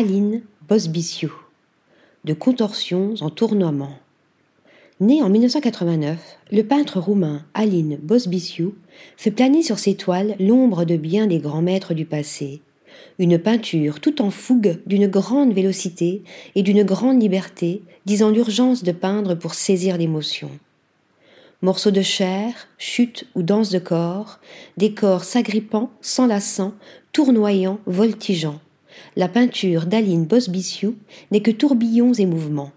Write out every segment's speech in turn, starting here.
Aline Bosbiciu, de contorsions en tournoiement. Né en 1989, le peintre roumain Aline Bosbiciu fait planer sur ses toiles l'ombre de bien des grands maîtres du passé. Une peinture tout en fougue d'une grande vélocité et d'une grande liberté, disant l'urgence de peindre pour saisir l'émotion. Morceaux de chair, chutes ou danse de corps, des corps s'agrippant, s'enlaçant, tournoyant, voltigeant la peinture d'Aline Bosbiciu n'est que tourbillons et mouvements.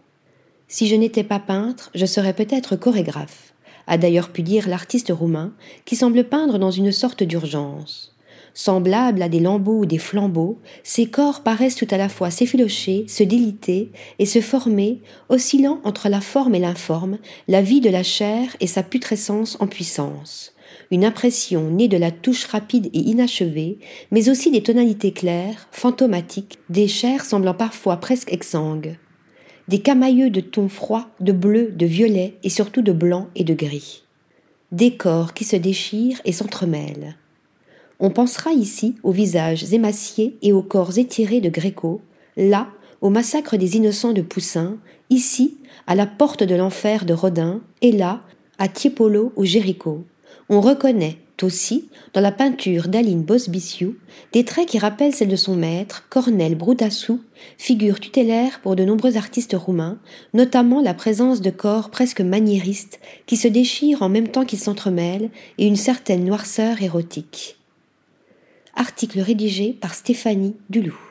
Si je n'étais pas peintre, je serais peut-être chorégraphe, a d'ailleurs pu dire l'artiste roumain, qui semble peindre dans une sorte d'urgence. Semblables à des lambeaux ou des flambeaux, ces corps paraissent tout à la fois s'effilocher, se déliter et se former, oscillant entre la forme et l'informe, la vie de la chair et sa putrescence en puissance une impression née de la touche rapide et inachevée, mais aussi des tonalités claires, fantomatiques, des chairs semblant parfois presque exsangues, des camailleux de tons froids, de bleu, de violet et surtout de blanc et de gris. Des corps qui se déchirent et s'entremêlent. On pensera ici aux visages émaciés et aux corps étirés de Gréco, là au massacre des innocents de Poussin, ici à la porte de l'enfer de Rodin, et là à Tiepolo ou Jéricho on reconnaît aussi, dans la peinture d'Aline Bosbiciu, des traits qui rappellent celles de son maître, Cornel Brutassou, figure tutélaire pour de nombreux artistes roumains, notamment la présence de corps presque maniéristes qui se déchirent en même temps qu'ils s'entremêlent et une certaine noirceur érotique. Article rédigé par Stéphanie Dulou.